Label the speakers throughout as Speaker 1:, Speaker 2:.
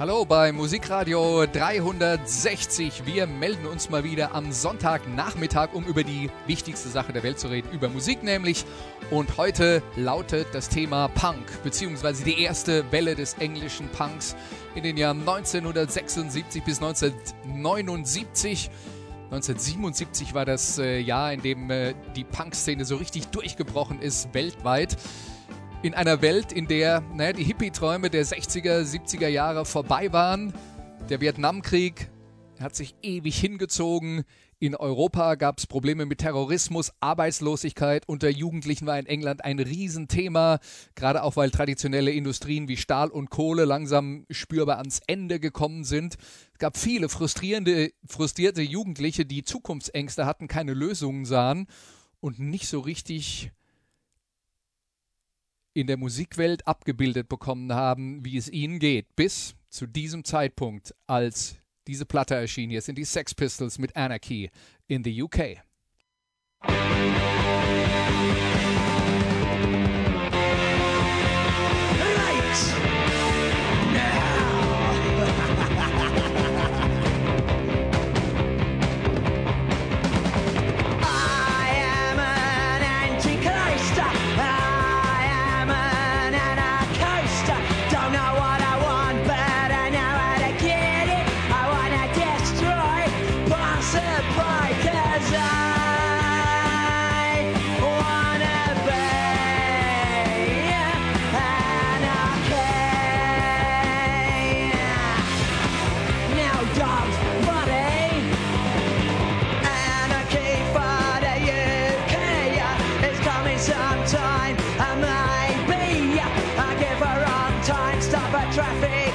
Speaker 1: Hallo bei Musikradio 360. Wir melden uns mal wieder am Sonntagnachmittag, um über die wichtigste Sache der Welt zu reden, über Musik nämlich. Und heute lautet das Thema Punk, beziehungsweise die erste Welle des englischen Punks in den Jahren 1976 bis 1979. 1977 war das äh, Jahr, in dem äh, die Punk-Szene so richtig durchgebrochen ist weltweit in einer Welt, in der naja, die Hippie-Träume der 60er, 70er Jahre vorbei waren. Der Vietnamkrieg hat sich ewig hingezogen. In Europa gab es Probleme mit Terrorismus, Arbeitslosigkeit unter Jugendlichen war in England ein Riesenthema, gerade auch weil traditionelle Industrien wie Stahl und Kohle langsam spürbar ans Ende gekommen sind. Es gab viele frustrierende, frustrierte Jugendliche, die Zukunftsängste hatten, keine Lösungen sahen und nicht so richtig in der Musikwelt abgebildet bekommen haben, wie es ihnen geht, bis zu diesem Zeitpunkt, als diese Platte erschien. Hier sind die Sex Pistols mit Anarchy in the UK.
Speaker 2: Traffic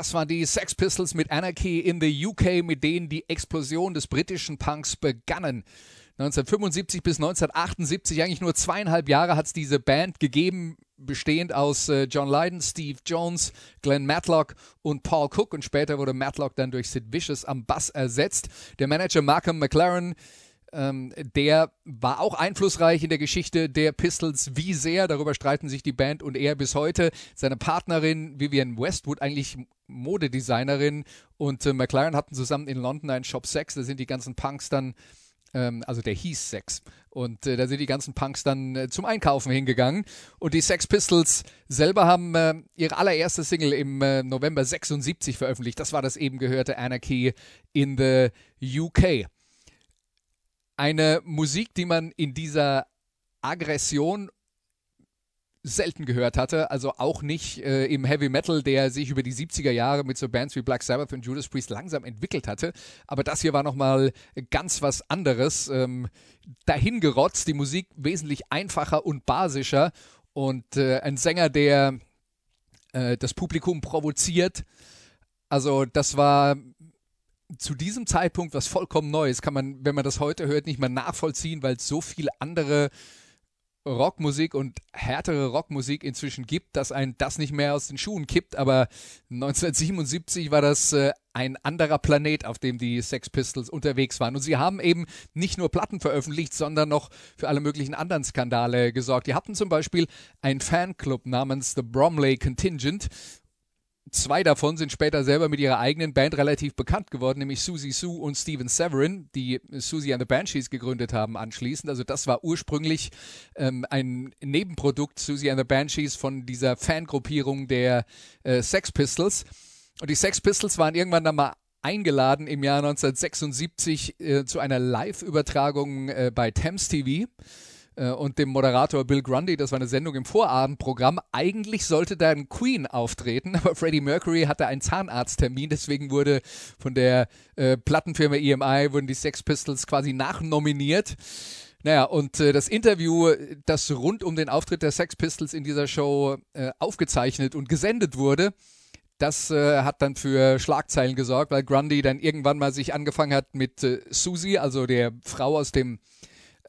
Speaker 1: Das waren die Sex Pistols mit Anarchy in the UK, mit denen die Explosion des britischen Punks begannen. 1975 bis 1978, eigentlich nur zweieinhalb Jahre hat es diese Band gegeben, bestehend aus äh, John Lydon, Steve Jones, Glenn Matlock und Paul Cook. Und später wurde Matlock dann durch Sid Vicious am Bass ersetzt. Der Manager Malcolm McLaren ähm, der war auch einflussreich in der Geschichte der Pistols. Wie sehr, darüber streiten sich die Band und er bis heute. Seine Partnerin Vivian Westwood, eigentlich Modedesignerin, und äh, McLaren hatten zusammen in London einen Shop Sex. Da sind die ganzen Punks dann ähm, also der hieß Sex. Und äh, da sind die ganzen Punks dann äh, zum Einkaufen hingegangen. Und die Sex Pistols selber haben äh, ihre allererste Single im äh, November 76 veröffentlicht. Das war das eben gehörte Anarchy in the UK eine Musik, die man in dieser Aggression selten gehört hatte, also auch nicht äh, im Heavy Metal, der sich über die 70er Jahre mit so Bands wie Black Sabbath und Judas Priest langsam entwickelt hatte. Aber das hier war nochmal ganz was anderes. Ähm, dahingerotzt, die Musik wesentlich einfacher und basischer und äh, ein Sänger, der äh, das Publikum provoziert. Also das war zu diesem Zeitpunkt was vollkommen Neues. Kann man, wenn man das heute hört, nicht mehr nachvollziehen, weil es so viele andere Rockmusik und härtere Rockmusik inzwischen gibt, dass ein das nicht mehr aus den Schuhen kippt. Aber 1977 war das äh, ein anderer Planet, auf dem die Sex Pistols unterwegs waren. Und sie haben eben nicht nur Platten veröffentlicht, sondern noch für alle möglichen anderen Skandale gesorgt. Die hatten zum Beispiel einen Fanclub namens The Bromley Contingent, Zwei davon sind später selber mit ihrer eigenen Band relativ bekannt geworden, nämlich Susie Sue und Steven Severin, die Susie and the Banshees gegründet haben anschließend. Also das war ursprünglich ähm, ein Nebenprodukt Susie and the Banshees von dieser Fangruppierung der äh, Sex Pistols. Und die Sex Pistols waren irgendwann dann mal eingeladen im Jahr 1976 äh, zu einer Live-Übertragung äh, bei Thames TV. Äh, und dem Moderator Bill Grundy. Das war eine Sendung im Vorabendprogramm. Eigentlich sollte da ein Queen auftreten, aber Freddie Mercury hatte einen Zahnarzttermin, deswegen wurde von der äh, Plattenfirma EMI wurden die Sex Pistols quasi nachnominiert. Naja, und äh, das Interview, das rund um den Auftritt der Sex Pistols in dieser Show äh, aufgezeichnet und gesendet wurde, das äh, hat dann für Schlagzeilen gesorgt, weil Grundy dann irgendwann mal sich angefangen hat mit äh, Susie, also der Frau aus dem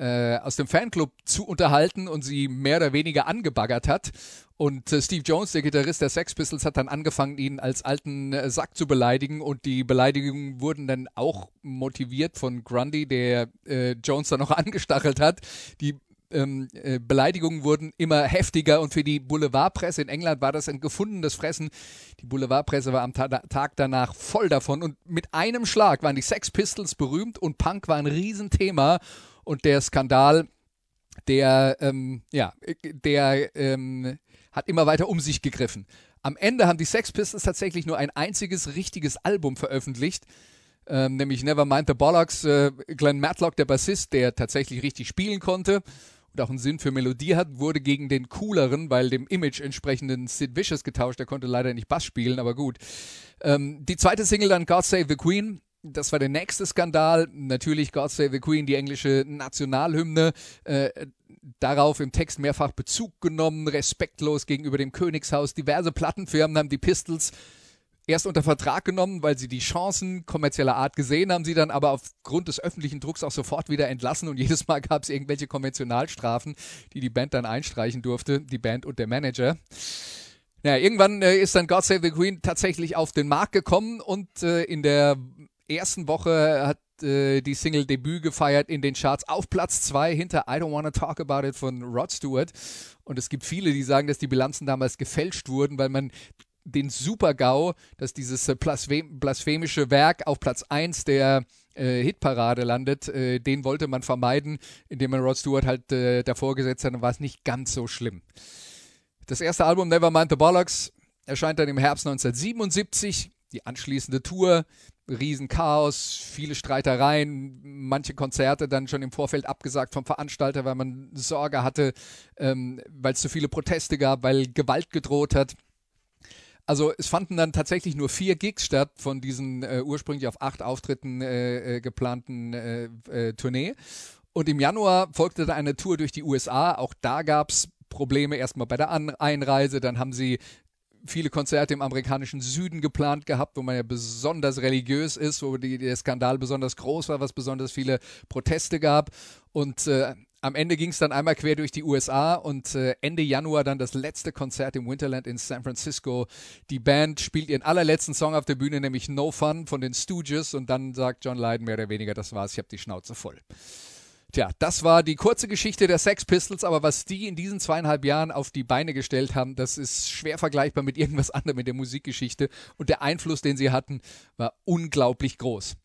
Speaker 1: äh, aus dem Fanclub zu unterhalten und sie mehr oder weniger angebaggert hat. Und äh, Steve Jones, der Gitarrist der Sex Pistols, hat dann angefangen, ihn als alten äh, Sack zu beleidigen. Und die Beleidigungen wurden dann auch motiviert von Grundy, der äh, Jones dann noch angestachelt hat. Die ähm, äh, Beleidigungen wurden immer heftiger und für die Boulevardpresse in England war das ein gefundenes Fressen. Die Boulevardpresse war am Ta Tag danach voll davon und mit einem Schlag waren die Sex Pistols berühmt und Punk war ein Riesenthema und der Skandal, der, ähm, ja, der ähm, hat immer weiter um sich gegriffen. Am Ende haben die Sex Pistols tatsächlich nur ein einziges richtiges Album veröffentlicht, ähm, nämlich Nevermind the Bollocks. Äh, Glenn Matlock, der Bassist, der tatsächlich richtig spielen konnte und auch einen Sinn für Melodie hat, wurde gegen den cooleren, weil dem Image entsprechenden Sid Vicious getauscht. Der konnte leider nicht Bass spielen, aber gut. Ähm, die zweite Single dann God Save the Queen das war der nächste Skandal. Natürlich God Save the Queen, die englische Nationalhymne. Äh, darauf im Text mehrfach Bezug genommen, respektlos gegenüber dem Königshaus. Diverse Plattenfirmen haben die Pistols erst unter Vertrag genommen, weil sie die Chancen kommerzieller Art gesehen haben, sie dann aber aufgrund des öffentlichen Drucks auch sofort wieder entlassen und jedes Mal gab es irgendwelche Konventionalstrafen, die die Band dann einstreichen durfte, die Band und der Manager. Ja, irgendwann äh, ist dann God Save the Queen tatsächlich auf den Markt gekommen und äh, in der ersten Woche hat äh, die Single Debüt gefeiert in den Charts auf Platz 2 hinter I Don't Wanna Talk About It von Rod Stewart. Und es gibt viele, die sagen, dass die Bilanzen damals gefälscht wurden, weil man den Super-GAU, dass dieses äh, blasphemische Werk auf Platz 1 der äh, Hitparade landet, äh, den wollte man vermeiden, indem man Rod Stewart halt äh, davor gesetzt hat, dann war es nicht ganz so schlimm. Das erste Album Nevermind the Bollocks erscheint dann im Herbst 1977. Die anschließende Tour Riesenchaos, viele Streitereien, manche Konzerte dann schon im Vorfeld abgesagt vom Veranstalter, weil man Sorge hatte, ähm, weil es zu viele Proteste gab, weil Gewalt gedroht hat. Also es fanden dann tatsächlich nur vier Gigs statt von diesen äh, ursprünglich auf acht Auftritten äh, äh, geplanten äh, äh, Tournee. Und im Januar folgte dann eine Tour durch die USA. Auch da gab es Probleme erstmal bei der An Einreise. Dann haben sie viele Konzerte im amerikanischen Süden geplant gehabt, wo man ja besonders religiös ist, wo die, der Skandal besonders groß war, was besonders viele Proteste gab. Und äh, am Ende ging es dann einmal quer durch die USA und äh, Ende Januar dann das letzte Konzert im Winterland in San Francisco. Die Band spielt ihren allerletzten Song auf der Bühne, nämlich No Fun von den Stooges und dann sagt John Lydon mehr oder weniger, das war's, ich habe die Schnauze voll. Tja, das war die kurze Geschichte der Sex Pistols, aber was die in diesen zweieinhalb Jahren auf die Beine gestellt haben, das ist schwer vergleichbar mit irgendwas anderem in der Musikgeschichte und der Einfluss, den sie hatten, war unglaublich groß.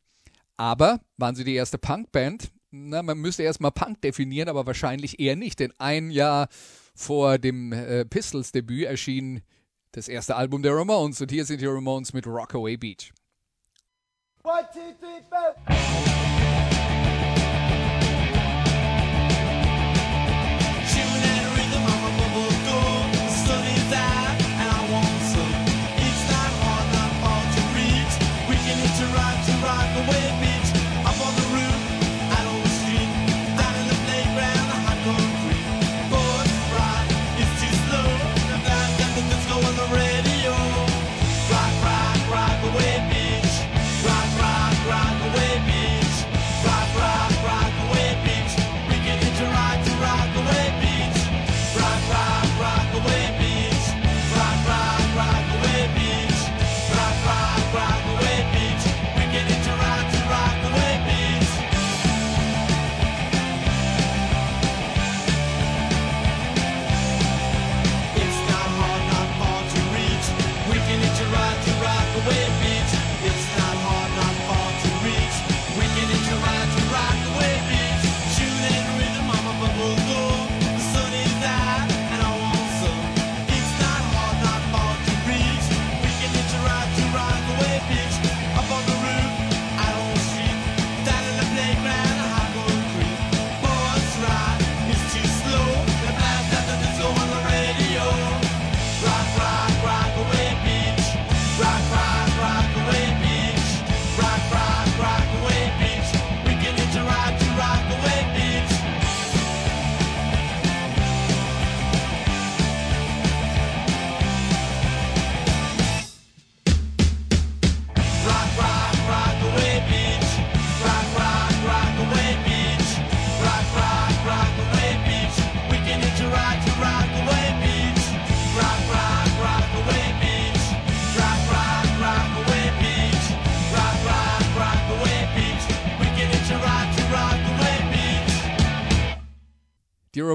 Speaker 1: Aber waren sie die erste Punkband? na, man müsste erstmal Punk definieren, aber wahrscheinlich eher nicht, denn ein Jahr vor dem äh, Pistols-Debüt erschien das erste Album der Ramones und hier sind die Ramones mit Rockaway Beach. One, two, three, four.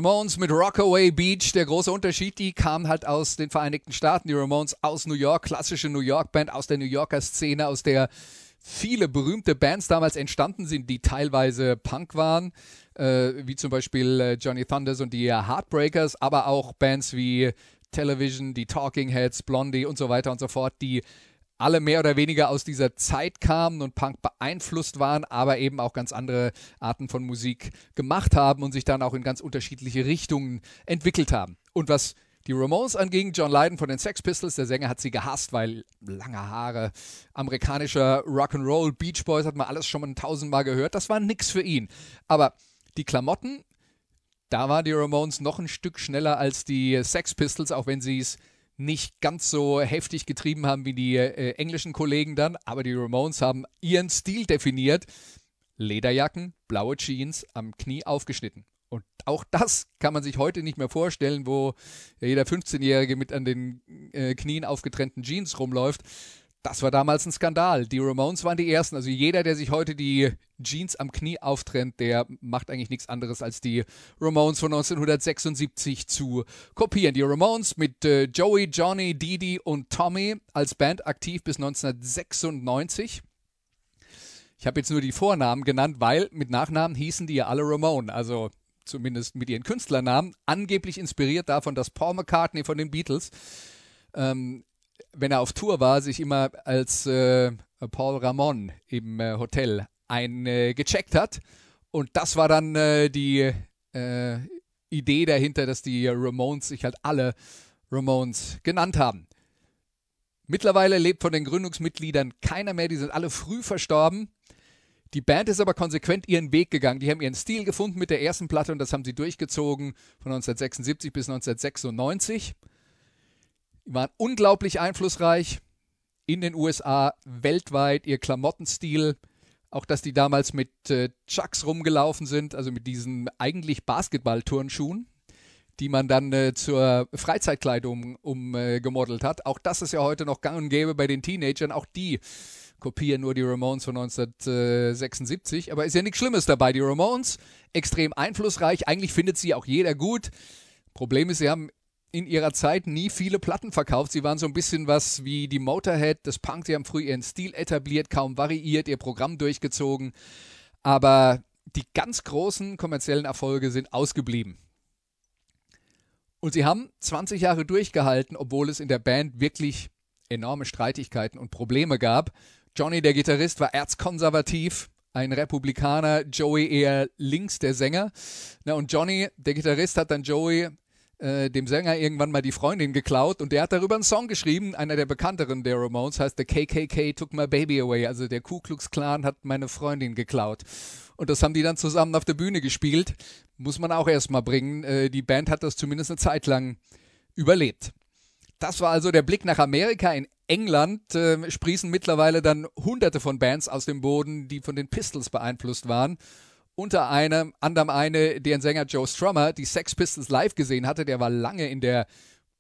Speaker 1: Ramones mit Rockaway Beach, der große Unterschied, die kamen halt aus den Vereinigten Staaten. Die Ramones aus New York, klassische New York Band aus der New Yorker Szene, aus der viele berühmte Bands damals entstanden sind, die teilweise Punk waren, äh, wie zum Beispiel äh, Johnny Thunders und die Heartbreakers, aber auch Bands wie Television, die Talking Heads, Blondie und so weiter und so fort, die alle mehr oder weniger aus dieser Zeit kamen und Punk beeinflusst waren, aber eben auch ganz andere Arten von Musik gemacht haben und sich dann auch in ganz unterschiedliche Richtungen entwickelt haben. Und was die Ramones anging, John Lydon von den Sex Pistols, der Sänger hat sie gehasst, weil lange Haare, amerikanischer Rock'n'Roll, Beach Boys hat man alles schon mal tausendmal gehört, das war nix für ihn. Aber die Klamotten, da waren die Ramones noch ein Stück schneller als die Sex Pistols, auch wenn sie es nicht ganz so heftig getrieben haben wie die äh, englischen Kollegen dann, aber die Ramones haben ihren Stil definiert. Lederjacken, blaue Jeans, am Knie aufgeschnitten. Und auch das kann man sich heute nicht mehr vorstellen, wo jeder 15-Jährige mit an den äh, Knien aufgetrennten Jeans rumläuft. Das war damals ein Skandal. Die Ramones waren die ersten. Also jeder, der sich heute die Jeans am Knie auftrennt, der macht eigentlich nichts anderes als die Ramones von 1976 zu kopieren. Die Ramones mit äh, Joey, Johnny, Didi und Tommy als Band aktiv bis 1996. Ich habe jetzt nur die Vornamen genannt, weil mit Nachnamen hießen die ja alle Ramone. Also zumindest mit ihren Künstlernamen. Angeblich inspiriert davon, dass Paul McCartney von den Beatles ähm, wenn er auf Tour war, sich immer als äh, Paul Ramon im äh, Hotel eingecheckt hat. Und das war dann äh, die äh, Idee dahinter, dass die Ramones sich halt alle Ramones genannt haben. Mittlerweile lebt von den Gründungsmitgliedern keiner mehr, die sind alle früh verstorben. Die Band ist aber konsequent ihren Weg gegangen. Die haben ihren Stil gefunden mit der ersten Platte und das haben sie durchgezogen von 1976 bis 1996 Waren unglaublich einflussreich in den USA, weltweit, ihr Klamottenstil, auch dass die damals mit äh, Chucks rumgelaufen sind, also mit diesen eigentlich Basketball-Turnschuhen, die man dann äh, zur Freizeitkleidung umgemodelt äh, hat. Auch das ist ja heute noch gang und gäbe bei den Teenagern. Auch die kopieren nur die Ramones von 1976. Aber ist ja nichts Schlimmes dabei. Die Ramones, extrem einflussreich. Eigentlich findet sie auch jeder gut. Problem ist, sie haben in ihrer Zeit nie viele Platten verkauft. Sie waren so ein bisschen was wie die Motorhead des Punk. Sie haben früh ihren Stil etabliert, kaum variiert, ihr Programm durchgezogen. Aber die ganz großen kommerziellen Erfolge sind ausgeblieben. Und sie haben 20 Jahre durchgehalten, obwohl es in der Band wirklich enorme Streitigkeiten und Probleme gab. Johnny, der Gitarrist, war erzkonservativ, ein Republikaner, Joey eher links, der Sänger. Na, und Johnny, der Gitarrist, hat dann Joey äh, dem Sänger irgendwann mal die Freundin geklaut und der hat darüber einen Song geschrieben, einer der bekannteren der Ramones, heißt The KKK Took My Baby Away, also der Ku Klux Klan hat meine Freundin geklaut. Und das haben die dann zusammen auf der Bühne gespielt. Muss man auch erstmal bringen. Äh, die Band hat das zumindest eine Zeit lang überlebt. Das war also der Blick nach Amerika. In England äh, sprießen mittlerweile dann hunderte von Bands aus dem Boden, die von den Pistols beeinflusst waren unter einem, anderem eine, deren Sänger Joe Strummer die Sex Pistols live gesehen hatte. Der war lange in der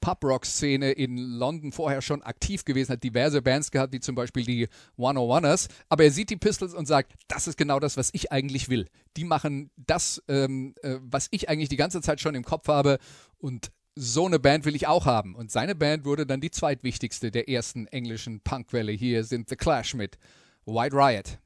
Speaker 1: Pub-Rock-Szene in London vorher schon aktiv gewesen, hat diverse Bands gehabt, wie zum Beispiel die 101ers. Aber er sieht die Pistols und sagt, das ist genau das, was ich eigentlich will. Die machen das, ähm, äh, was ich eigentlich die ganze Zeit schon im Kopf habe. Und so eine Band will ich auch haben. Und seine Band wurde dann die zweitwichtigste der ersten englischen Punkwelle. Hier sind The Clash mit White Riot.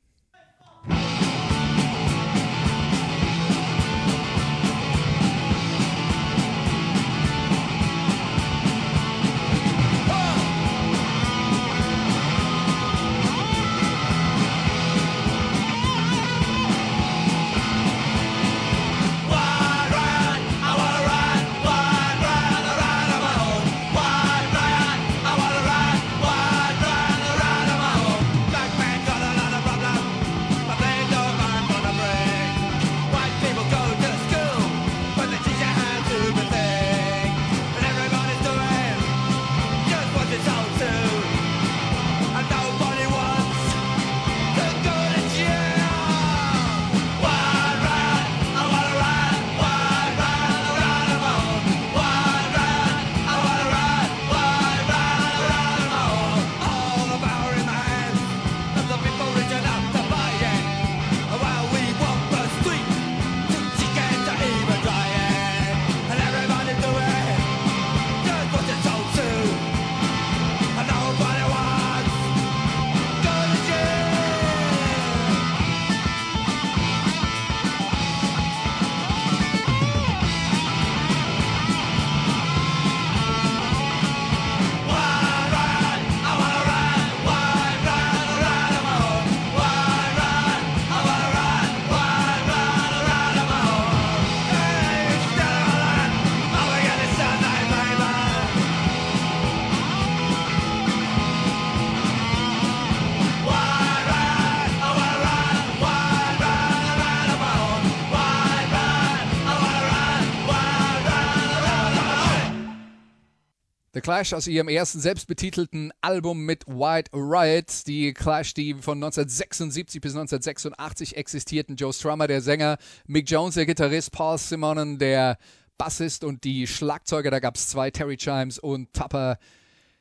Speaker 1: Clash aus ihrem ersten selbstbetitelten Album mit White Riot. Die Clash, die von 1976 bis 1986 existierten. Joe Strummer, der Sänger, Mick Jones, der Gitarrist, Paul Simonon, der Bassist und die Schlagzeuger. Da gab es zwei, Terry Chimes und Tupper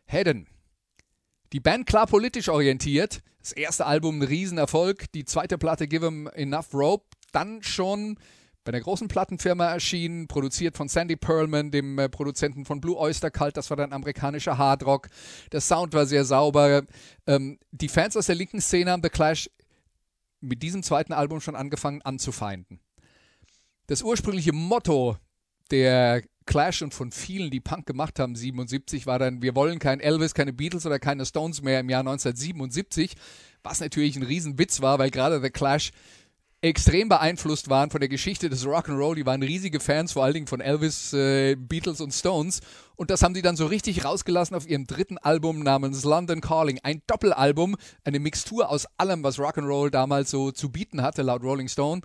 Speaker 1: Hedden. Die Band klar politisch orientiert. Das erste Album ein Riesenerfolg. Die zweite Platte Give 'em Enough Rope. Dann schon bei einer großen Plattenfirma erschienen, produziert von Sandy Pearlman, dem äh, Produzenten von Blue Oyster Cult. Das war dann amerikanischer Hardrock. Der Sound war sehr sauber. Ähm, die Fans aus der linken Szene haben The Clash mit diesem zweiten Album schon angefangen anzufeinden. Das ursprüngliche Motto der Clash und von vielen, die Punk gemacht haben, 77, war dann, wir wollen kein Elvis, keine Beatles oder keine Stones mehr im Jahr 1977, was natürlich ein Riesenwitz war, weil gerade The Clash extrem beeinflusst waren von der Geschichte des Rock'n'Roll. Die waren riesige Fans, vor allen Dingen von Elvis, äh, Beatles und Stones. Und das haben sie dann so richtig rausgelassen auf ihrem dritten Album namens London Calling. Ein Doppelalbum, eine Mixtur aus allem, was Rock'n'Roll damals so zu bieten hatte, laut Rolling Stone.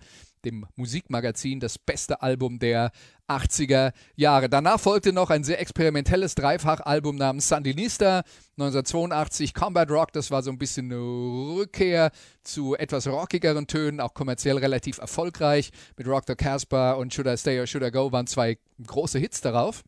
Speaker 1: Dem Musikmagazin, das beste Album der 80er Jahre. Danach folgte noch ein sehr experimentelles Dreifachalbum namens Sandinista 1982, Combat Rock, das war so ein bisschen eine Rückkehr zu etwas rockigeren Tönen, auch kommerziell relativ erfolgreich. Mit Rock the Casbah und Should I Stay or Should I Go waren zwei große Hits darauf.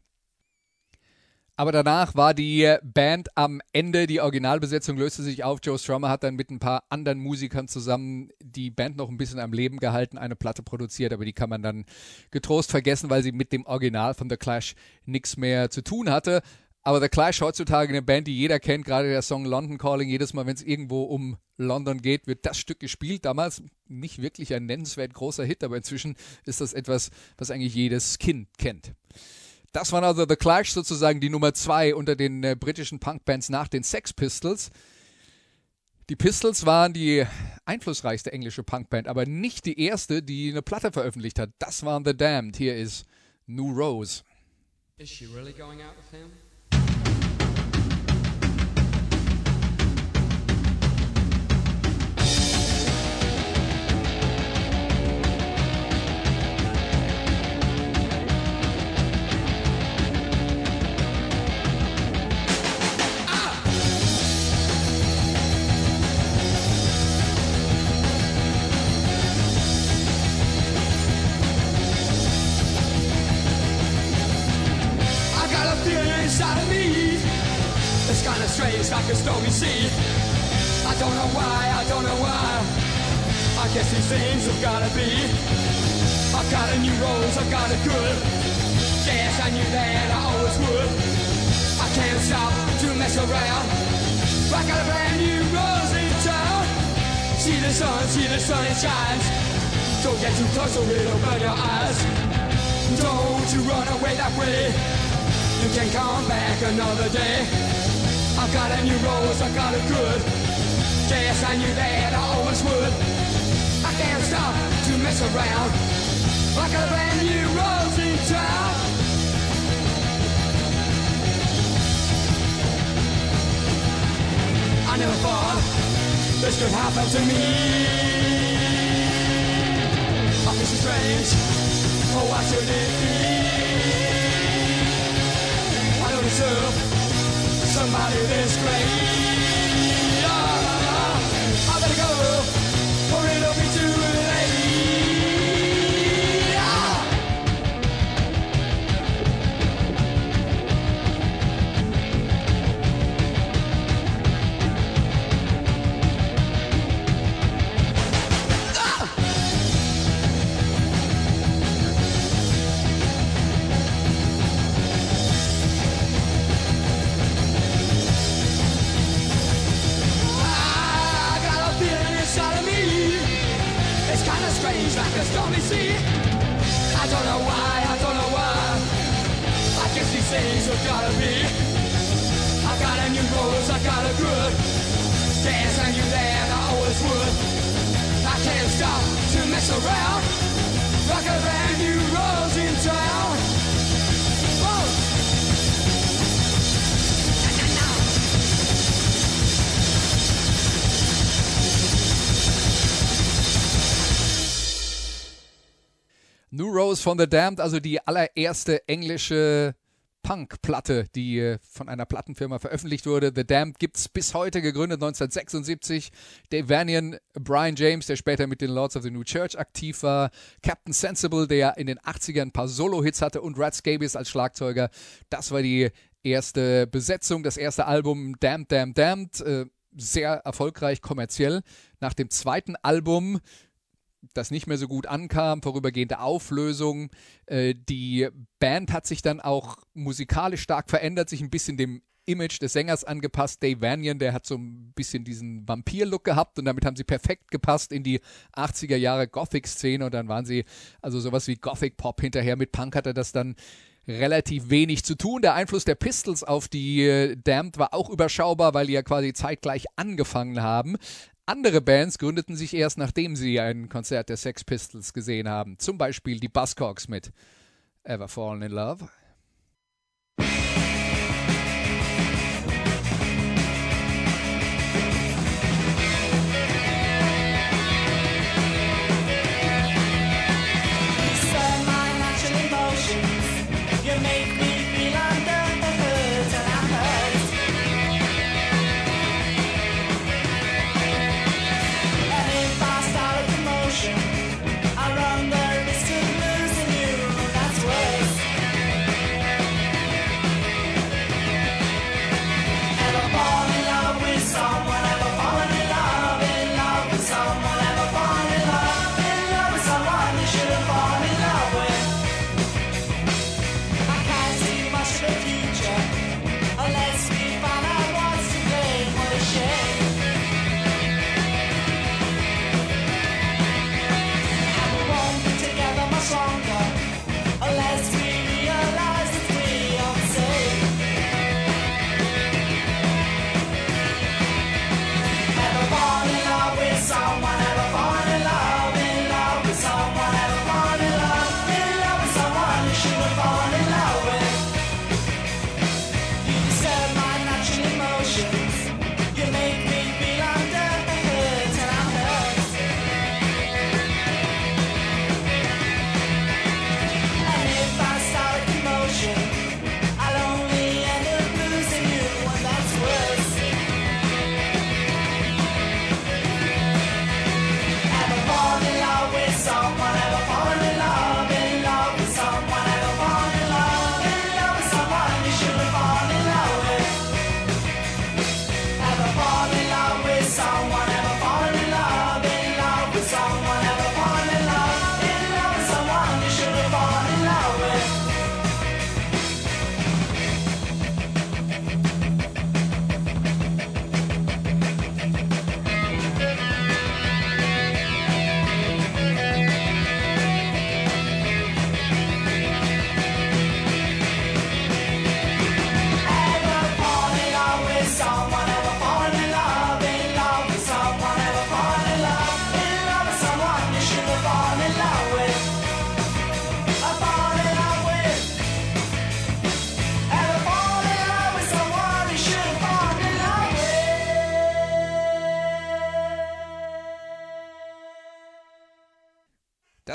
Speaker 1: Aber danach war die Band am Ende, die Originalbesetzung löste sich auf. Joe Strummer hat dann mit ein paar anderen Musikern zusammen die Band noch ein bisschen am Leben gehalten, eine Platte produziert, aber die kann man dann getrost vergessen, weil sie mit dem Original von The Clash nichts mehr zu tun hatte. Aber The Clash heutzutage eine Band, die jeder kennt, gerade der Song London Calling, jedes Mal, wenn es irgendwo um London geht, wird das Stück gespielt. Damals nicht wirklich ein nennenswert großer Hit, aber inzwischen ist das etwas, was eigentlich jedes Kind kennt. Das waren also The Clash sozusagen die Nummer zwei unter den äh, britischen Punkbands nach den Sex Pistols. Die Pistols waren die einflussreichste englische Punkband, aber nicht die erste, die eine Platte veröffentlicht hat. Das waren The Damned. Hier ist New Rose.
Speaker 3: Is she really going out with him?
Speaker 4: It's kinda strange, like a stormy sea. I don't know why, I don't know why. I guess these things have gotta be. I've got a new rose, I've got it good. Yes, I knew that I always would. I can't stop to mess around. I got a brand new rose in town. See the sun, see the sun, it shines. Don't get too close or it'll burn your eyes. Don't you run away that way. You can come back another day. I've got a new rose, I got it good. Yes, I knew that I always would. I can't stop to mess around. I got a brand new rose in town. I never thought this could happen to me. I feel so strange. Oh, why should it be? I don't deserve somebody this great. Got a good. Yes, I knew that I always would. I can't stop to mess around. Like a brand new rose in town.
Speaker 1: New Rose von The Damned, also die allererste englische Punk-Platte, die äh, von einer Plattenfirma veröffentlicht wurde. The Damned gibt es bis heute, gegründet 1976. Dave Vanian, Brian James, der später mit den Lords of the New Church aktiv war, Captain Sensible, der in den 80ern ein paar Solo-Hits hatte und Rat Scabies als Schlagzeuger. Das war die erste Besetzung, das erste Album Damned, Damned, Damned. Äh, sehr erfolgreich kommerziell. Nach dem zweiten Album das nicht mehr so gut ankam, vorübergehende Auflösung. Äh, die Band hat sich dann auch musikalisch stark verändert, sich ein bisschen dem Image des Sängers angepasst. Dave Vanian, der hat so ein bisschen diesen Vampir-Look gehabt und damit haben sie perfekt gepasst in die 80er Jahre Gothic-Szene und dann waren sie also sowas wie Gothic-Pop hinterher. Mit Punk hatte das dann relativ wenig zu tun. Der Einfluss der Pistols auf die äh, Damned war auch überschaubar, weil die ja quasi zeitgleich angefangen haben. Andere Bands gründeten sich erst, nachdem sie ein Konzert der Sex Pistols gesehen haben. Zum Beispiel die Buzzcocks mit Ever Fallen in Love.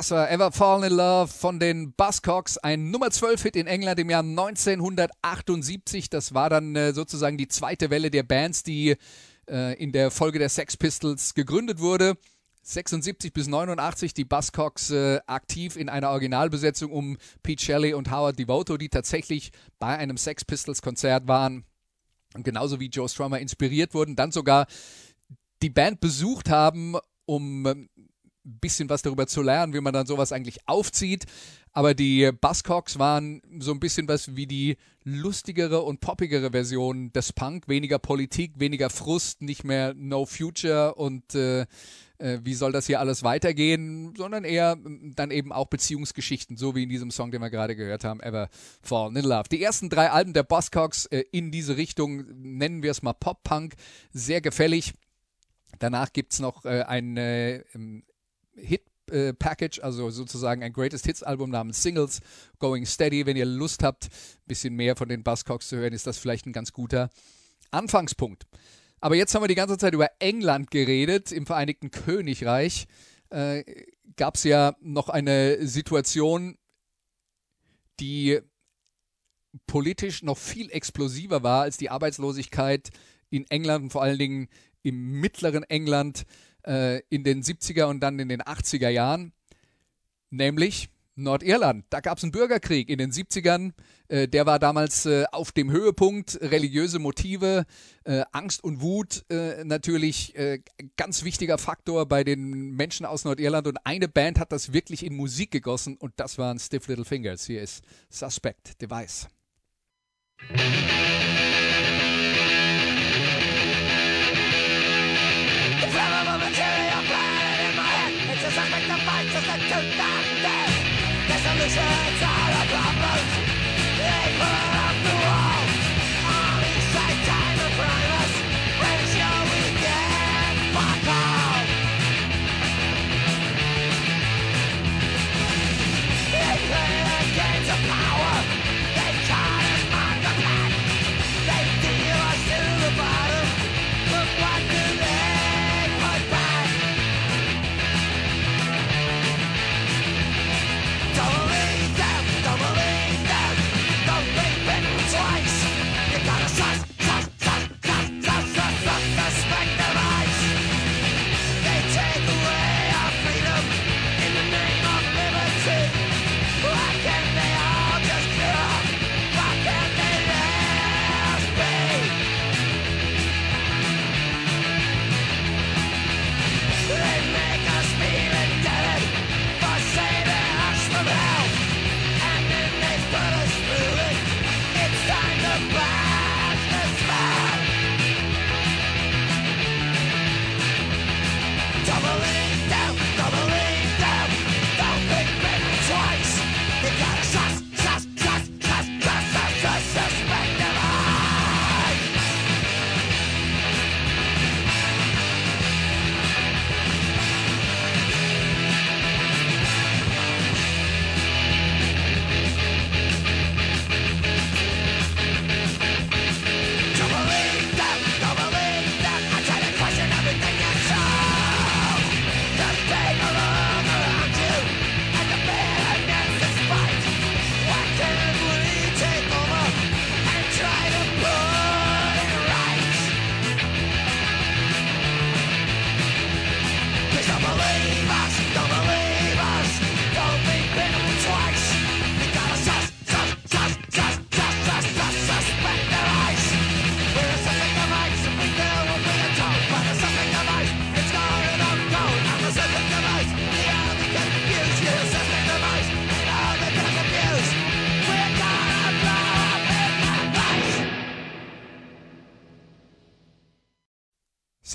Speaker 1: Das war Ever Fallen in Love von den Buzzcocks, ein Nummer 12 Hit in England im Jahr 1978. Das war dann äh, sozusagen die zweite Welle der Bands, die äh, in der Folge der Sex Pistols gegründet wurde. 76 bis 89 die Buzzcocks äh, aktiv in einer Originalbesetzung um Pete Shelley und Howard Devoto, die tatsächlich bei einem Sex Pistols Konzert waren und genauso wie Joe Strummer inspiriert wurden, dann sogar die Band besucht haben, um ein bisschen was darüber zu lernen, wie man dann sowas eigentlich aufzieht. Aber die Buzzcocks waren so ein bisschen was wie die lustigere und poppigere Version des Punk. Weniger Politik, weniger Frust, nicht mehr No Future und äh, äh, wie soll das hier alles weitergehen, sondern eher dann eben auch Beziehungsgeschichten, so wie in diesem Song, den wir gerade gehört haben, Ever Fallen in Love. Die ersten drei Alben der Buzzcocks äh, in diese Richtung, nennen wir es mal Pop-Punk, sehr gefällig. Danach gibt es noch äh, ein äh, Hit äh, Package, also sozusagen ein Greatest Hits Album namens Singles, Going Steady. Wenn ihr Lust habt, ein bisschen mehr von den Buzzcocks zu hören, ist das vielleicht ein ganz guter Anfangspunkt. Aber jetzt haben wir die ganze Zeit über England geredet. Im Vereinigten Königreich äh, gab es ja noch eine Situation, die politisch noch viel explosiver war als die Arbeitslosigkeit in England und vor allen Dingen im mittleren England äh, in den 70er und dann in den 80er Jahren, nämlich Nordirland. Da gab es einen Bürgerkrieg in den 70ern. Äh, der war damals äh, auf dem Höhepunkt. Religiöse Motive, äh, Angst und Wut äh, natürlich äh, ganz wichtiger Faktor bei den Menschen aus Nordirland. Und eine Band hat das wirklich in Musik gegossen und das waren Stiff Little Fingers. Hier ist Suspect Device. Dante, que son luce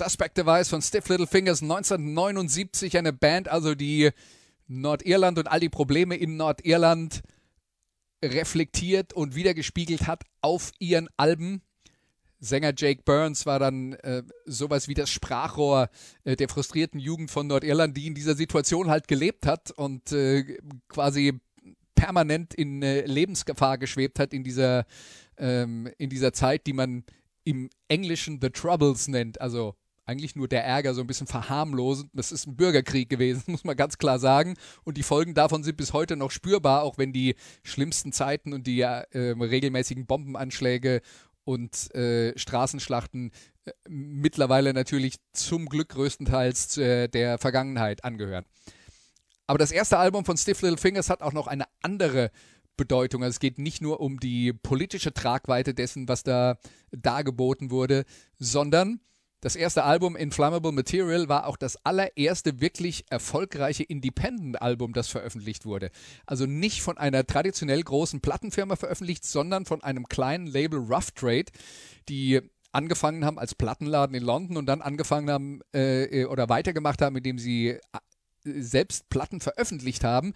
Speaker 1: Suspect Device von Stiff Little Fingers 1979, eine Band, also die Nordirland und all die Probleme in Nordirland reflektiert und wiedergespiegelt hat auf ihren Alben. Sänger Jake Burns war dann äh, sowas wie das Sprachrohr äh, der frustrierten Jugend von Nordirland, die in dieser Situation halt gelebt hat und äh, quasi permanent in äh, Lebensgefahr geschwebt hat in dieser, ähm, in dieser Zeit, die man im Englischen The Troubles nennt, also eigentlich nur der Ärger so ein bisschen verharmlosend. Das ist ein Bürgerkrieg gewesen, muss man ganz klar sagen. Und die Folgen davon sind bis heute noch spürbar, auch wenn die schlimmsten Zeiten und die äh, regelmäßigen Bombenanschläge und äh, Straßenschlachten äh, mittlerweile natürlich zum Glück größtenteils äh, der Vergangenheit angehören. Aber das erste Album von Stiff Little Fingers hat auch noch eine andere Bedeutung. Also es geht nicht nur um die politische Tragweite dessen, was da dargeboten wurde, sondern das erste Album Inflammable Material war auch das allererste wirklich erfolgreiche Independent-Album, das veröffentlicht wurde. Also nicht von einer traditionell großen Plattenfirma veröffentlicht, sondern von einem kleinen Label Rough Trade, die angefangen haben als Plattenladen in London und dann angefangen haben äh, oder weitergemacht haben, indem sie äh, selbst Platten veröffentlicht haben.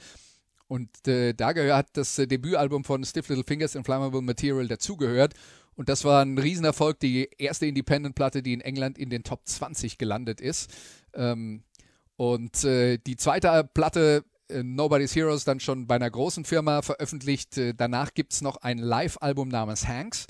Speaker 1: Und äh, da gehört das äh, Debütalbum von Stiff Little Fingers Inflammable Material dazugehört. Und das war ein Riesenerfolg, die erste Independent-Platte, die in England in den Top 20 gelandet ist. Ähm, und äh, die zweite Platte, äh, Nobody's Heroes, dann schon bei einer großen Firma veröffentlicht. Äh, danach gibt es noch ein Live-Album namens Hanks.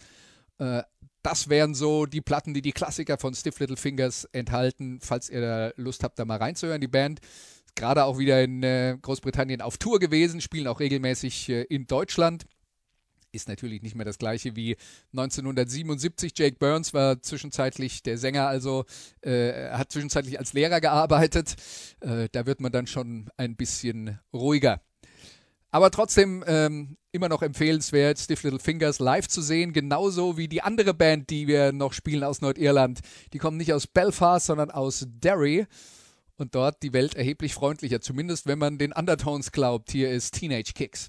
Speaker 1: Äh, das wären so die Platten, die die Klassiker von Stiff Little Fingers enthalten, falls ihr da Lust habt, da mal reinzuhören. Die Band ist gerade auch wieder in äh, Großbritannien auf Tour gewesen, spielen auch regelmäßig äh, in Deutschland ist natürlich nicht mehr das gleiche wie 1977. Jake Burns war zwischenzeitlich der Sänger, also äh, hat zwischenzeitlich als Lehrer gearbeitet. Äh, da wird man dann schon ein bisschen ruhiger. Aber trotzdem ähm, immer noch empfehlenswert, Stiff Little Fingers live zu sehen, genauso wie die andere Band, die wir noch spielen aus Nordirland. Die kommen nicht aus Belfast, sondern aus Derry. Und dort die Welt erheblich freundlicher, zumindest wenn man den Undertones glaubt. Hier ist Teenage Kicks.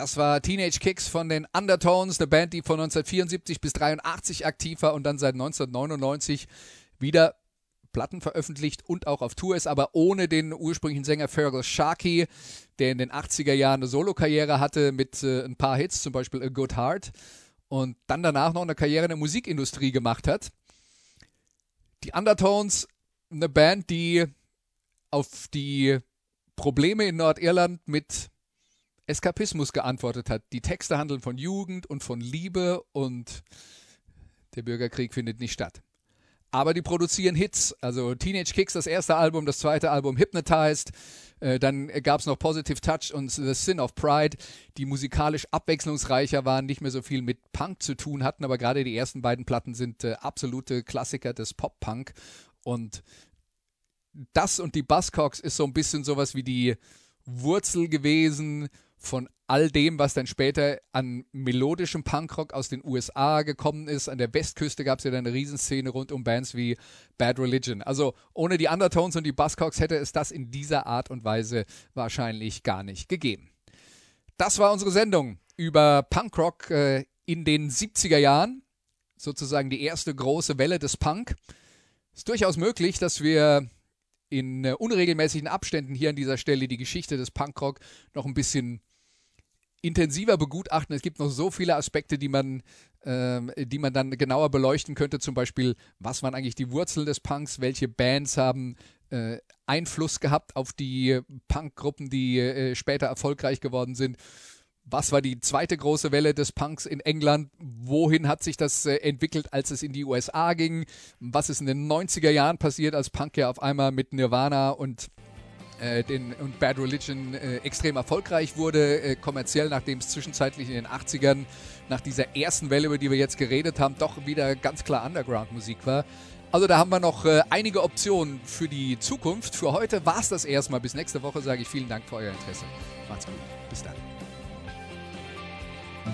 Speaker 1: Das war Teenage Kicks von den Undertones, eine Band, die von 1974 bis 83 aktiv war und dann seit 1999 wieder Platten veröffentlicht und auch auf Tour ist, aber ohne den ursprünglichen Sänger Fergal Sharkey, der in den 80er Jahren eine Solokarriere hatte mit äh, ein paar Hits, zum Beispiel A Good Heart, und dann danach noch eine Karriere in der Musikindustrie gemacht hat. Die Undertones, eine Band, die auf die Probleme in Nordirland mit Eskapismus geantwortet hat. Die Texte handeln von Jugend und von Liebe und der Bürgerkrieg findet nicht statt. aber die produzieren Hits. Also Teenage Kicks, das erste Album, das zweite Album Hypnotized. Äh, dann gab es noch Positive Touch und The Sin of Pride, die musikalisch abwechslungsreicher waren, nicht mehr so viel mit Punk zu tun hatten, aber gerade die ersten beiden Platten sind äh, absolute Klassiker des Pop-Punk. Und das und die Buzzcocks ist so ein bisschen sowas wie die Wurzel gewesen von all dem, was dann später an melodischem Punkrock aus den USA gekommen ist. An der Westküste gab es ja dann eine Riesenszene rund um Bands wie Bad Religion. Also ohne die Undertones und die Buzzcocks hätte es das in dieser Art und Weise wahrscheinlich gar nicht gegeben. Das war unsere Sendung über Punkrock äh, in den 70er Jahren. Sozusagen die erste große Welle des Punk. Ist durchaus möglich, dass wir in äh, unregelmäßigen Abständen hier an dieser Stelle die Geschichte des Punkrock noch ein bisschen intensiver begutachten. Es gibt noch so viele Aspekte, die man, äh, die man dann genauer beleuchten könnte. Zum Beispiel, was waren eigentlich die Wurzeln des Punks? Welche Bands haben äh, Einfluss gehabt auf die Punkgruppen, die äh, später erfolgreich geworden sind? Was war die zweite große Welle des Punks in England? Wohin hat sich das äh, entwickelt, als es in die USA ging? Was ist in den 90er Jahren passiert, als Punk ja auf einmal mit Nirvana und den, und Bad Religion äh, extrem erfolgreich wurde, äh, kommerziell, nachdem es zwischenzeitlich in den 80ern, nach dieser ersten Welle, über die wir jetzt geredet haben, doch wieder ganz klar Underground-Musik war. Also da haben wir noch äh, einige Optionen für die Zukunft. Für heute war es das erstmal. Bis nächste Woche sage ich vielen Dank für euer Interesse. Macht's gut. Bis dann.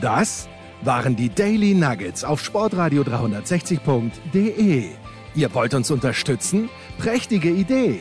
Speaker 5: Das waren die Daily Nuggets auf sportradio 360.de. Ihr wollt uns unterstützen? Prächtige Idee!